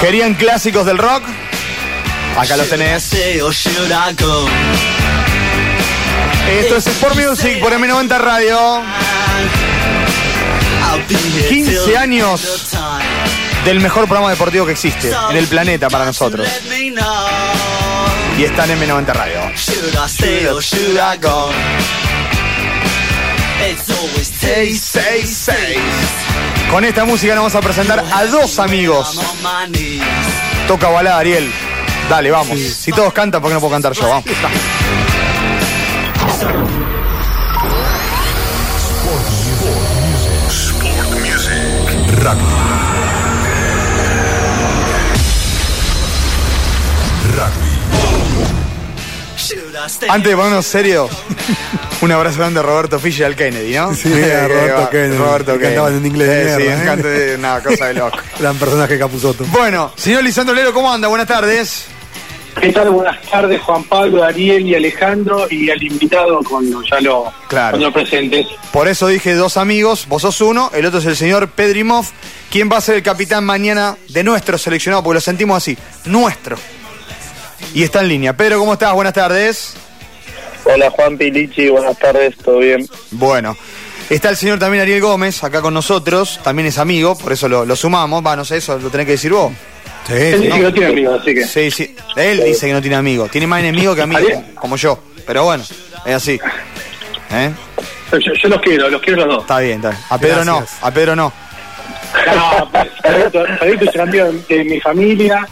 ¿Querían clásicos del rock? Acá los tenés. Esto es Sport Music por M90 Radio. 15 años del mejor programa deportivo que existe en el planeta para nosotros. Y están en M90 Radio. Con esta música nos vamos a presentar a dos amigos. Toca balada, Ariel. Dale, vamos. Si todos cantan, ¿por qué no puedo cantar yo? Vamos. Antes de ponernos serio, un abrazo grande a Roberto Fischer al Kennedy, ¿no? Sí, a Roberto Kennedy. Roberto que cantaban en inglés de Sí, mierda, sí, ¿eh? de una cosa de loco. Gran personaje Capuzoto. Bueno, señor Lisandro Lero, ¿cómo anda? Buenas tardes. ¿Qué tal? Buenas tardes, Juan Pablo, Ariel y Alejandro, y al invitado cuando ya lo, Claro. cuando lo presentes. Por eso dije dos amigos, vos sos uno, el otro es el señor Pedrimov, quien va a ser el capitán mañana de nuestro seleccionado, porque lo sentimos así, nuestro. Y está en línea. Pedro, ¿cómo estás? Buenas tardes. Hola Juan Pilichi, buenas tardes, ¿todo bien? Bueno, está el señor también Ariel Gómez, acá con nosotros, también es amigo, por eso lo, lo sumamos. Va, no sé, eso lo tenés que decir vos. Sí, Él sí. dice que no tiene amigos, así que. Sí, sí. Él dice que no tiene amigos. Tiene más enemigos que amigos, Ariel. como yo. Pero bueno, es así. ¿Eh? Yo, yo los quiero, los quiero los dos. Está bien, está bien. A Pedro no, a Pedro no. No, Pedrito es el amigo de, mi familia,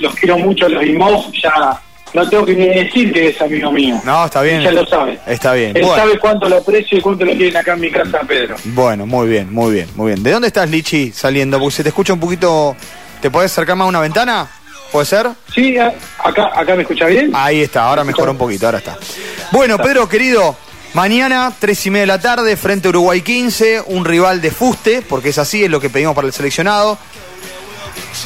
los quiero mucho, los vimos, ya no tengo que ni decir que es amigo mío. No, está bien. Ya lo sabe. Está bien. Él Bueno. sabe cuánto lo aprecio y cuánto lo quieren acá en mi casa, Pedro. Bueno, muy bien, muy bien, muy bien. ¿De dónde estás, Lichi, saliendo? Porque se te escucha un poquito... ¿Te podés acercar más a una ventana? ¿Puede ser? Sí, acá, acá me escucha bien. Ahí está, ahora mejoró un poquito, ahora está. Bueno, Pedro, querido, mañana, tres y media de la tarde, frente Uruguay 15, un rival de fuste, porque es así, es lo que pedimos para el seleccionado.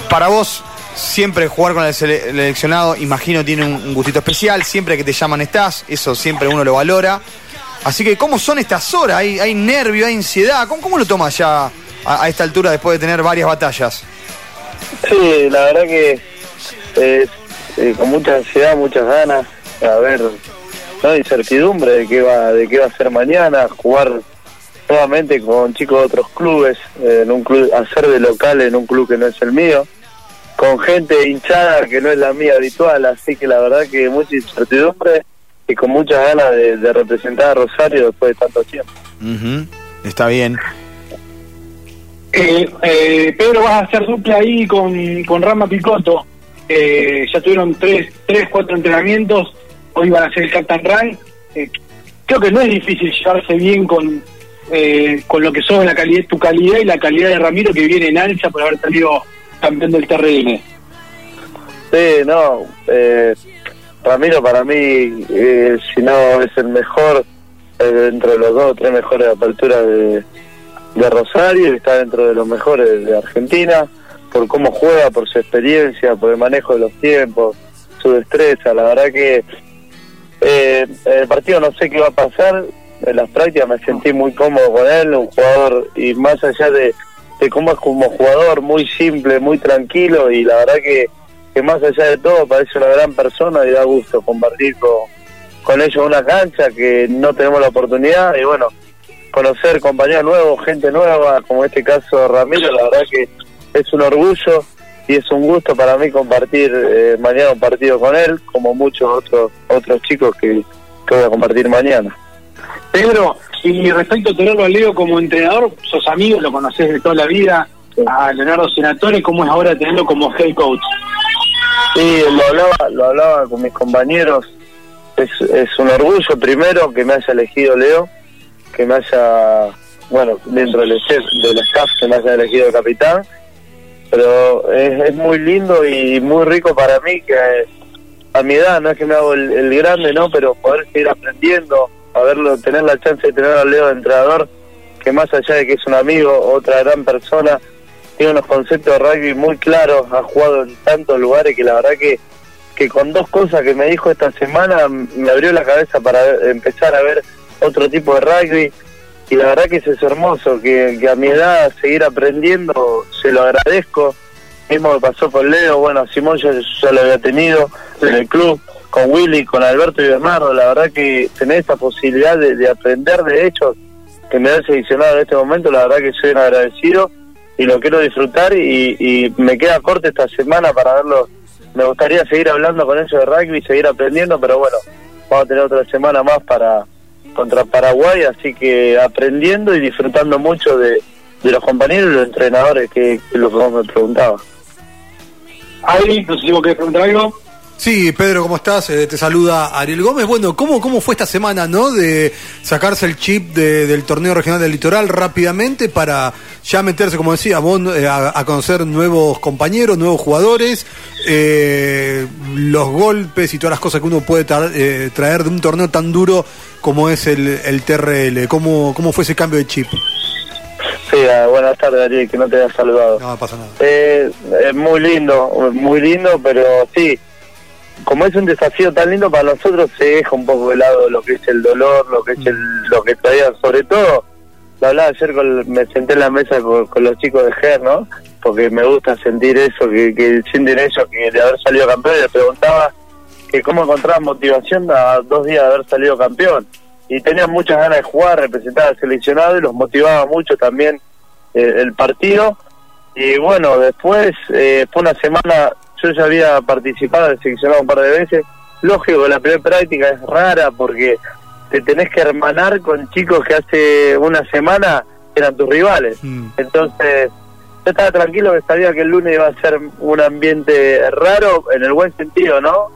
Para vos, siempre jugar con el sele- el seleccionado, imagino, tiene un, gustito especial, siempre que te llaman estás, eso siempre uno lo valora. Así que, ¿cómo son estas horas? ¿Hay, nervio, hay ansiedad? ¿Cómo, lo tomas ya a, esta altura después de tener varias batallas? Sí, la verdad que eh, con mucha ansiedad, muchas ganas, a ver, no incertidumbre de qué va, de qué va a ser mañana, jugar nuevamente con chicos de otros clubes, eh, en un club, hacer de local en un club que no es el mío, con gente hinchada que no es la mía habitual, así que la verdad que mucha incertidumbre y con muchas ganas de, de representar a Rosario después de tanto tiempo. Está bien. Eh, eh, Pedro, vas a hacer dupla ahí con, con Rama Picotto. Eh, ya tuvieron tres, tres, cuatro entrenamientos. Hoy van a hacer el Captain. Eh, creo que no es difícil llevarse bien con, eh, con lo que son la calidad, tu calidad y la calidad de Ramiro que viene en alza por haber salido campeón del TRN. Sí, no, eh, Ramiro para mí, eh, si no es el mejor, eh, dentro de los dos o tres mejores aperturas de, de Rosario, está dentro de los mejores de Argentina, por cómo juega, por su experiencia, por el manejo de los tiempos, su destreza, la verdad que eh, el partido no sé qué va a pasar, en las prácticas me sentí muy cómodo con él, un jugador, y más allá de, cómo es como jugador, muy simple, muy tranquilo, y la verdad que que más allá de todo parece una gran persona y da gusto compartir con, con ellos una cancha que no tenemos la oportunidad. Y bueno, conocer compañeros nuevos, gente nueva, como en este caso Ramiro, la verdad que es un orgullo y es un gusto para mí compartir eh, mañana un partido con él, como muchos otros otros chicos que, que voy a compartir mañana. Pedro, y respecto a tenerlo a Leo como entrenador, sos amigo, lo conocés de toda la vida, a Leonardo Senatore, ¿cómo es ahora tenerlo como head coach? Sí, lo hablaba, lo hablaba con mis compañeros. Es, es un orgullo primero que me haya elegido Leo, que me haya, bueno, dentro del, staff- del staff, que me haya elegido capitán. Pero es, muy lindo y muy rico para mí que a mi edad, no es que me hago el, grande, ¿no? Pero poder seguir aprendiendo, haberlo, tener la chance de tener a Leo de entrenador, que más allá de que es un amigo, otra gran persona, tiene unos conceptos de rugby muy claros, ha jugado en tantos lugares que la verdad que, que con dos cosas que me dijo esta semana me abrió la cabeza para empezar a ver otro tipo de rugby y la verdad que eso es hermoso, que, a mi edad seguir aprendiendo, se lo agradezco. Mismo me pasó con Leo, bueno, Simón ya, lo había tenido en el club, con Willy, con Alberto y Bernardo, la verdad que tener esta posibilidad de, de aprender de hechos que me han seleccionado en este momento, la verdad que soy un agradecido y lo quiero disfrutar y, y me queda corto esta semana para verlo. Me gustaría seguir hablando con ellos de rugby, seguir aprendiendo, pero bueno, vamos a tener otra semana más para contra Paraguay, así que aprendiendo y disfrutando mucho de, de los compañeros y los entrenadores, que, que es lo que vos me preguntabas. Ahí, no sé si vos querés preguntar algo. Sí, Pedro, ¿cómo estás? Eh, te saluda Ariel Gómez. Bueno, ¿cómo, ¿cómo fue esta semana, no? De sacarse el chip de- del torneo regional del litoral rápidamente para ya meterse, como decía, vos, eh, a, a conocer nuevos compañeros, nuevos jugadores, eh, los golpes y todas las cosas que uno puede tra- eh, traer de un torneo tan duro como es el, el TRL. ¿Cómo, ¿Cómo fue ese cambio de chip? Sí, ah, buenas tardes, Ariel, que no te haya saludado. No, no pasa nada. Eh, es muy lindo, muy lindo, pero sí, como es un desafío tan lindo para nosotros, se deja un poco de lado lo que es el dolor, lo que es el, lo que todavía, sobre todo, lo hablaba ayer, con, me senté en la mesa con, con los chicos de GER, ¿no? Porque me gusta sentir eso, que, que sienten ellos, que de haber salido campeón, y les preguntaba que cómo encontraban motivación a dos días de haber salido campeón. Y tenían muchas ganas de jugar, representar al seleccionado y los motivaba mucho también eh, el partido. Y bueno, después eh, fue una semana, yo ya había participado en seleccionado un par de veces. Lógico, la primera práctica es rara porque te tenés que hermanar con chicos que hace una semana eran tus rivales. Mm. Entonces, yo estaba tranquilo que sabía que el lunes iba a ser un ambiente raro, en el buen sentido, ¿no?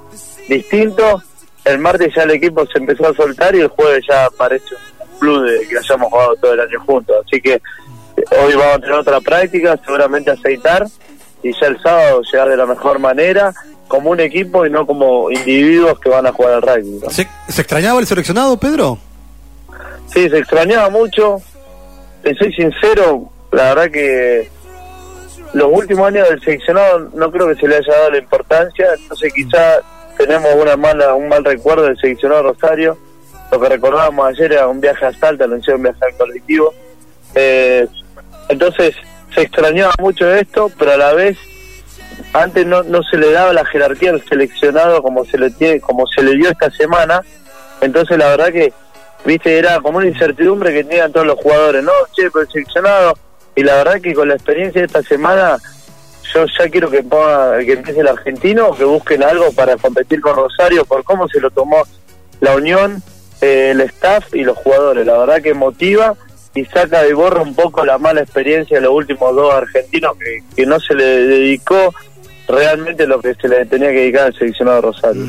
Distinto. El martes ya el equipo se empezó a soltar y el jueves ya parece un club de que hayamos jugado todo el año juntos. Así que eh, hoy vamos a tener otra práctica, seguramente aceitar y ya el sábado llegar de la mejor manera, como un equipo y no como individuos que van a jugar al rugby. ¿no? ¿Se, ¿Se extrañaba el seleccionado, Pedro? Sí, se extrañaba mucho. Te soy sincero, la verdad que los últimos años del seleccionado no creo que se le haya dado la importancia, entonces quizá tenemos una mala, un mal recuerdo del seleccionado Rosario. Lo que recordábamos ayer era un viaje a Salta, lo hicieron viajar en colectivo. Eh, entonces se extrañaba mucho esto, pero a la vez antes no, no se le daba la jerarquía al seleccionado como se le tiene, como se le dio esta semana. Entonces la verdad que viste era como una incertidumbre que tenían todos los jugadores, no, che, pero el seleccionado y la verdad que con la experiencia de esta semana yo ya quiero que ponga, que empiece el argentino, que busquen algo para competir con Rosario por cómo se lo tomó la unión, eh, el staff y los jugadores. La verdad que motiva y saca de borra un poco la mala experiencia de los últimos dos argentinos que, que no se le dedicó realmente lo que se le tenía que dedicar al seleccionado Rosario.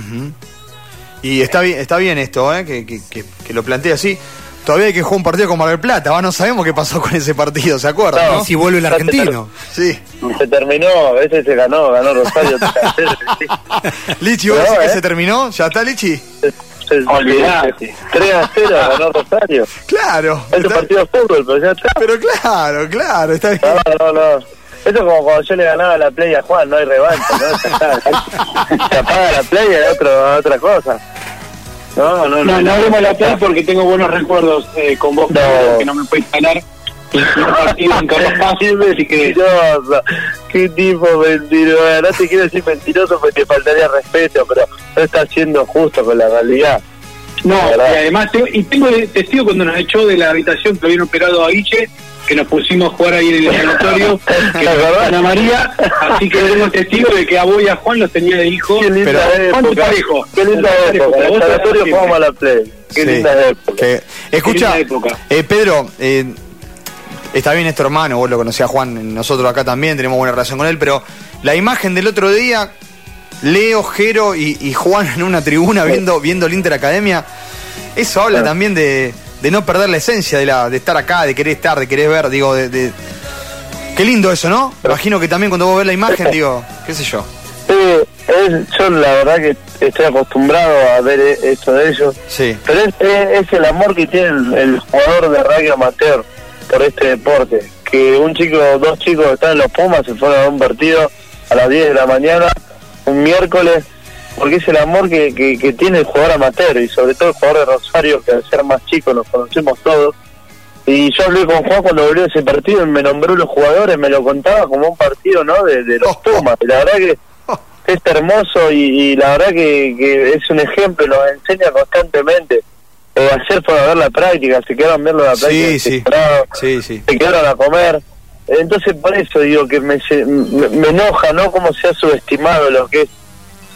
Y está bien, está bien esto, ¿eh? que, que, que lo plantea así. Todavía hay que jugar un partido con Mar del Plata, ¿va? no sabemos qué pasó con ese partido, ¿se acuerdan? No. No, si vuelve el argentino. Sí. Se terminó, ese se ganó, ganó Rosario. Lichi, ¿vos decís que ¿eh? se terminó? ¿Ya está Lichi? Se- se- Olvidate. 3 a 0 ganó Rosario. Claro. Es un está- partido de fútbol, pero ya está. Pero claro, claro, está bien. No, no, no. Eso es como cuando yo le ganaba la play a Juan, no hay revancha, ¿no? Se apaga la play y hay otra cosa. No, no, No, no hablemos de la play porque tengo buenos recuerdos eh, con vos, No. que no me puedes ganar. En que mentiroso, qué tipo mentiroso. No te quiero decir mentiroso porque te faltaría respeto, pero no estás siendo justo con la realidad. No, y además, te- y tengo testigo cuando nos echó de la habitación que habían operado a Guille, que nos pusimos a jugar ahí en el laboratorio, que. Ana María, así que tengo testigo de que a vos y a Juan los tenía de hijo. Qué linda Pero- ¿Cuánto época. parejo? Qué linda Parejo, época. En el siempre. jugamos a la play. Qué Sí. linda época. Que- escucha, Qué linda época. eh, Pedro, eh, está bien es tu hermano, vos lo conocías Juan, nosotros acá también tenemos buena relación con él, pero la imagen del otro día, Leo, Jero y, y Juan en una tribuna viendo, viendo el Inter Academia, eso habla Claro. también de, de no perder la esencia de, la, de estar acá, de querer estar, de querer ver, digo, de, de- Qué lindo eso, ¿no? Imagino que también cuando vos ves la imagen, digo, qué sé yo. Sí, es, yo la verdad que estoy acostumbrado a ver e- esto de ellos. Sí. Pero es, es- es el amor que tiene el, el jugador de rugby amateur por este deporte. Que un chico, dos chicos que están en los Pumas se fueron a un partido a las 10 de la mañana, un miércoles, porque es el amor que, que, que tiene el jugador amateur y sobre todo el jugador de Rosario, que al ser más chico nos conocemos todos. Y yo hablé con Juan cuando volvió ese partido y me nombró los jugadores, me lo contaba como un partido, ¿no? De, de los Pumas. Y la verdad que es hermoso y, y la verdad que, que es un ejemplo, nos enseña constantemente. Eh, ayer fue a ver la práctica, se quedaron viendo la práctica, Sí, sí. Sí, sí. se quedaron a comer. Entonces por eso digo que me, me, me enoja, ¿no? Cómo se ha subestimado lo que es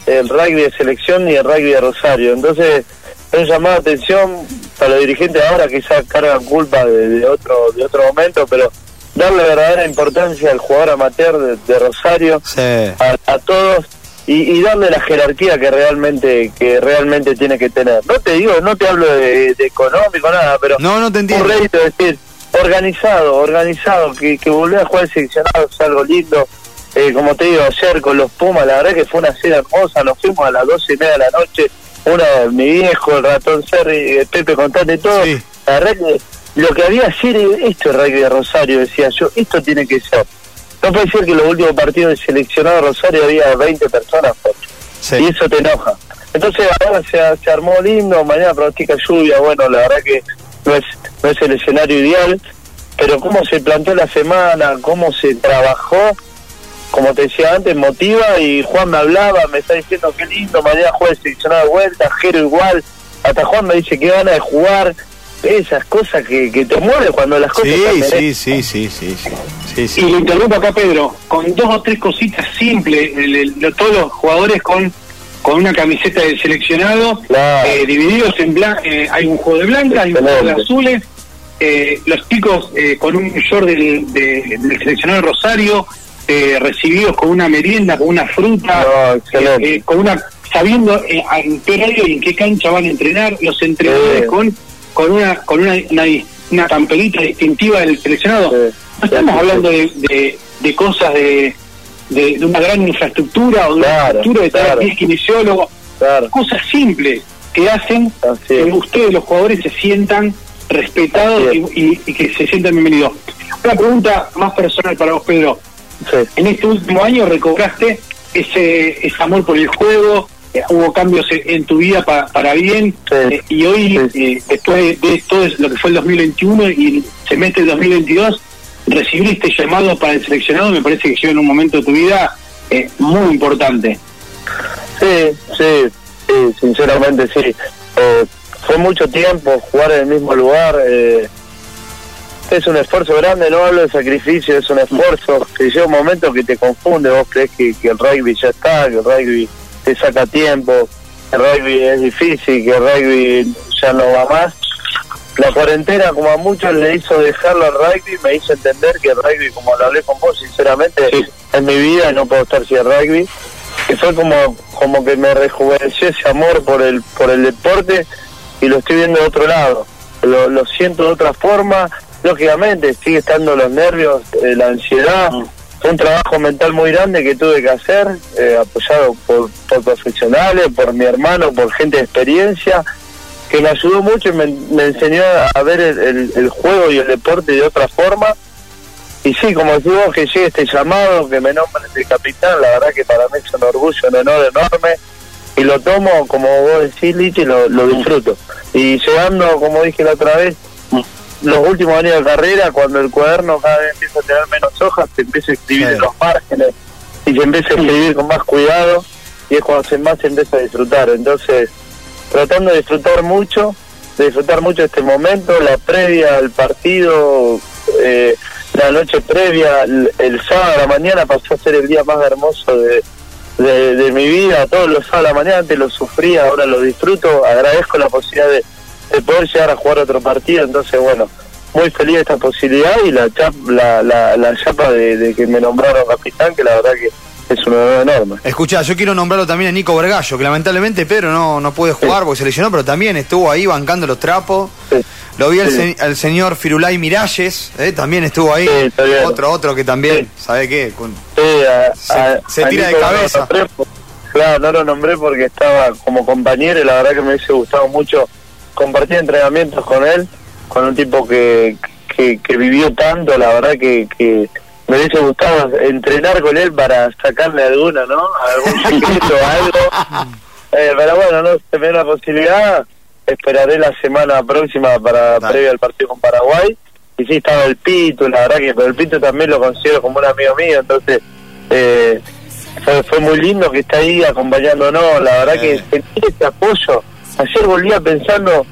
el rugby de selección y el rugby de Rosario. Entonces, es un llamado de atención para los dirigentes ahora, quizás cargan culpa de, de otro de otro momento, pero darle verdadera importancia al jugador amateur de, de Rosario, Sí. a, a todos, y, y darle la jerarquía que realmente que realmente tiene que tener. No te digo, no te hablo de, de económico, nada, pero No, no te un rédito, decir, organizado, organizado, que, que volver a jugar seleccionado es algo lindo. Eh, como te digo, ayer con los Pumas, la verdad que fue una cena hermosa, nos fuimos a las doce y media de la noche, una de mi viejo, el ratón Serri, Pepe Contante y todo. Sí. La verdad que lo que había ayer, esto es rugby de Rosario, decía yo, esto tiene que ser. No puede ser que los últimos partidos de seleccionado Rosario había 20 personas, Jorge y Sí. eso te enoja. Entonces ahora se, se armó lindo, mañana pronostica lluvia, bueno, la verdad que no es, no es el escenario ideal, pero cómo se planteó la semana, cómo se trabajó, como te decía antes, motiva y Juan me hablaba, me está diciendo qué lindo, mañana juega el seleccionado de vuelta, Jero igual, hasta Juan me dice que gana de jugar, esas cosas que, que te mueven cuando las cosas Sí, te sí, sí, sí, sí, sí. Sí, sí. Y lo interrumpo acá, Pedro, con dos o tres cositas simples, el- el- lo- todos los jugadores con con una camiseta del seleccionado, Claro. eh, divididos en blanco, hay un juego de blanca, hay un juego de azules, eh, los chicos eh, con un short del, de- del seleccionado de Rosario, eh, recibidos con una merienda, con una fruta, No, excelente. eh, con una sabiendo eh, en qué horario y en qué cancha van a entrenar, los entrenadores con con una con una, una, una camperita distintiva del seleccionado. No estamos hablando de, de, de cosas de, de, de una gran infraestructura o de una estructura de claro. 10 kinesiólogos, Claro, cosas simples que hacen que es. ustedes, los jugadores, se sientan respetados Así y, y- y que se sientan bienvenidos. Una pregunta más personal para vos, Pedro. Sí. En este último año recobraste ese, ese amor por el juego, eh, hubo cambios en, tu vida pa- para bien, Sí. eh, y hoy, Sí. eh, después de, todo lo que fue el 2021 y el semestre del 2022, recibir este llamado para el seleccionado me parece que llegó en un momento de tu vida eh, muy importante. Sí, sí, sí, sinceramente sí. Fue mucho tiempo jugar en el mismo lugar. eh, es un esfuerzo grande, no hablo de sacrificio, es un esfuerzo. Que llega un momento que te confunde, vos crees que, que el rugby ya está, que el rugby te saca tiempo, que el rugby es difícil, que el rugby ya no va más. La cuarentena, como a muchos le hizo dejarlo al rugby, me hizo entender que el rugby, como lo hablé con vos, sinceramente, Sí. en mi vida no puedo estar sin el rugby que fue como como que me rejuveneció ese amor por el por el deporte y lo estoy viendo de otro lado lo, lo siento de otra forma lógicamente sigue estando los nervios eh, la ansiedad fue un trabajo mental muy grande que tuve que hacer eh, apoyado por, por profesionales por mi hermano por gente de experiencia que me ayudó mucho y me, me enseñó a ver el, el- el juego y el deporte de otra forma y sí, como decís vos, que llegue este llamado, que me nombren de capitán, la verdad que para mí es un orgullo, un honor enorme. Y lo tomo, como vos decís, Lichi, lo, lo disfruto. Y llegando, como dije la otra vez, los últimos años de carrera, cuando el cuaderno cada vez empieza a tener menos hojas, se empieza a escribir en los márgenes y se empieza a escribir con más cuidado y es cuando se más se empieza a disfrutar. Entonces, tratando de disfrutar mucho, de disfrutar mucho este momento, la previa al partido, eh, la noche previa, el, el sábado a la mañana pasó a ser el día más hermoso de, de, de mi vida, todos los sábados a la mañana antes lo sufría, ahora lo disfruto, agradezco la posibilidad de, de poder llegar a jugar otro partido, entonces bueno, muy feliz de esta posibilidad y la chap, la, la, la chapa de, de que me nombraron capitán, que la verdad que es un honor enorme. Escuchá, yo quiero nombrarlo también a Nico Vergallo, que lamentablemente Pedro no, no puede jugar porque se lesionó, pero también estuvo ahí bancando los trapos. Sí. Lo vi al, Sí. se- señor Firulay Miralles, eh, también estuvo ahí. Otro, otro que también. ¿sabe qué? Con- Sí, a- Se- a- se a tira de Nico no lo cabeza. nombré claro, no lo nombré porque estaba como compañero y la verdad que me hubiese gustado mucho compartir entrenamientos con él, con un tipo que, que, que vivió tanto, la verdad que, que me hubiese gustado entrenar con él para sacarle alguna, ¿no? Algún secreto, algo. Eh, pero bueno, no se me da la posibilidad. Esperaré la semana próxima para Dale. previa al partido con Paraguay y sí estaba el Pito, la verdad que pero el Pito también lo considero como un amigo mío, entonces eh, fue, fue muy lindo que está ahí acompañándonos, la verdad que Eh. sentir ese apoyo, ayer volvía pensando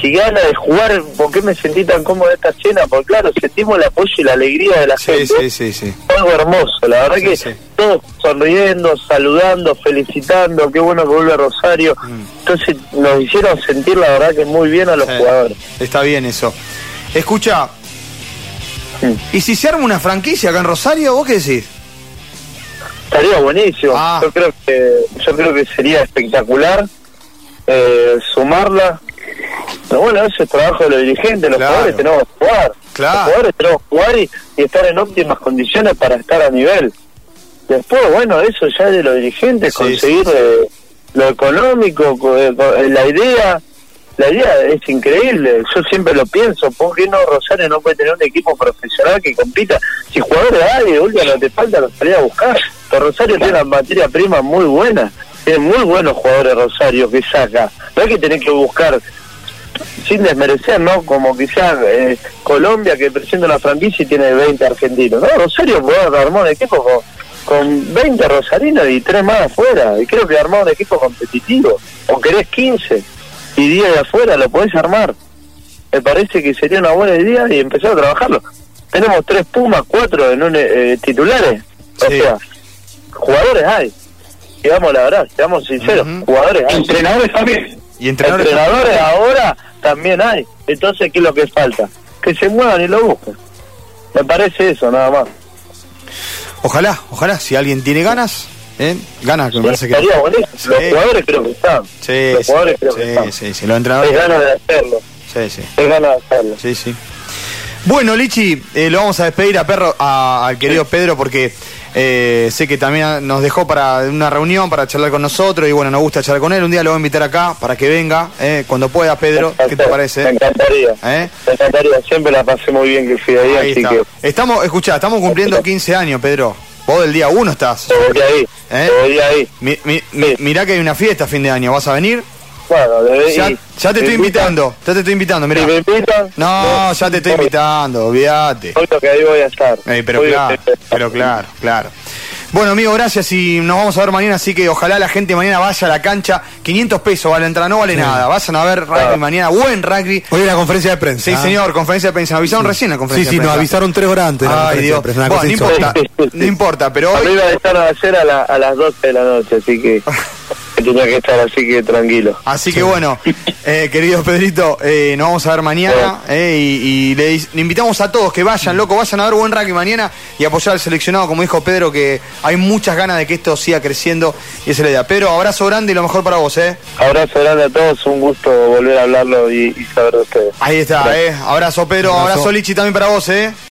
que gana de jugar, ¿por qué me sentí tan cómodo en esta cena? Porque claro, sentimos el apoyo y la alegría de la Sí, gente sí, sí, sí. algo hermoso, la verdad Sí, que sí. todos sonriendo, saludando, felicitando, qué bueno que vuelve Rosario. Entonces nos hicieron sentir la verdad que muy bien a los Mm. Jugadores. Está bien eso. Escucha. ¿y si se arma una franquicia acá en Rosario, vos qué decís? Estaría buenísimo. Ah. Yo creo que yo creo que sería espectacular eh, sumarla. Pero bueno, eso es trabajo de los dirigentes, los Claro. jugadores tenemos que jugar. Claro. Los jugadores tenemos que jugar y, y estar en óptimas condiciones para estar a nivel. Después, bueno, eso ya es de los dirigentes, Sí, conseguir sí, sí. eh, lo económico, co- eh, eh, la idea. La idea es increíble, yo siempre lo pienso, ¿por qué no Rosario no puede tener un equipo profesional que compita? Si jugadores hay, de no te falta, los salía a buscar. Pero Rosario tiene una materia prima muy buena, tiene muy buenos jugadores Rosario que saca. No hay que tener que buscar, sin desmerecer, ¿no? Como quizás eh, Colombia que presenta una franquicia y tiene 20 argentinos. No, Rosario puede armar un equipo con, con 20 rosarinos y 3 más afuera. Y creo que armar un equipo competitivo. O querés 15 y 10 de afuera, lo podés armar. Me parece que sería una buena idea y empezar a trabajarlo. Tenemos tres Pumas, cuatro en un, eh, titulares. O Sí. sea, jugadores hay. Digamos la verdad, seamos sinceros, jugadores hay. Entrenadores también. Y entrenadores. Entrenadores ahora también hay. Entonces, ¿qué es lo que falta? Que se muevan y lo busquen. Me parece eso, nada más. Ojalá, ojalá, si alguien tiene ganas, ¿eh? ganas que me Sí, parece que. estaría buenísimo. Los Sí. jugadores creo que están. Sí, los sí, jugadores creo que sí, están. sí, sí, los Es entrenadores. ganas de hacerlo. Sí, sí, Es ganas de hacerlo. sí, sí. Bueno, Lichi, eh, lo vamos a despedir a Perro, a- al querido Pedro, porque eh, sé que también nos dejó para una reunión, para charlar con nosotros, y bueno, nos gusta charlar con él. Un día lo voy a invitar acá para que venga, eh, cuando pueda, Pedro. ¿Qué te Me parece? encantaría. ¿Eh? Me encantaría. Siempre la pasé muy bien que fui ahí, Ahí así está. que Estamos, escuchá, estamos cumpliendo 15 años, Pedro. Vos del día 1 estás. te voy ahí. ¿Eh? Te voy ahí. Mi- mi- mi- mirá que hay una fiesta a fin de año, ¿vas a venir? Bueno, Ya, te ¿Me estoy invitan? invitando, ya te estoy invitando, Si mirá. me invitan, No, ya te estoy invitando, olvídate. obvio que ahí voy a estar. Pero Obvio claro, que- pero claro, claro. Bueno, amigo, gracias y nos vamos a ver mañana, así que ojalá la gente mañana vaya a la cancha. 500 pesos vale entrar, no vale nada. Vayan a ver rugby mañana, buen rugby. Hoy en la conferencia de prensa. Sí, ¿ah? señor, conferencia de prensa. Nos avisaron recién la Sí, conferencia sí, de nos prensa. avisaron tres horas antes. de la Ay, conferencia Dios. de prensa, una Bueno, cosa no importa, no importa, pero A mí hoy... iba a estar a hacer a, la- a las 12 de la noche, así que tenía que estar así que tranquilo. Así que bueno, eh, querido Pedrito, eh, nos vamos a ver mañana eh, y, y le, le invitamos a todos que vayan, loco, vayan a ver buen rugby mañana y apoyar al seleccionado, como dijo Pedro, que hay muchas ganas de que esto siga creciendo y esa es la idea. Pedro, abrazo grande y lo mejor para vos, ¿eh? Abrazo grande a todos, un gusto volver a hablarlo y, y saber de ustedes. Ahí está, ¿eh? Abrazo Pedro, Abrazo. abrazo Lichi también para vos, ¿eh?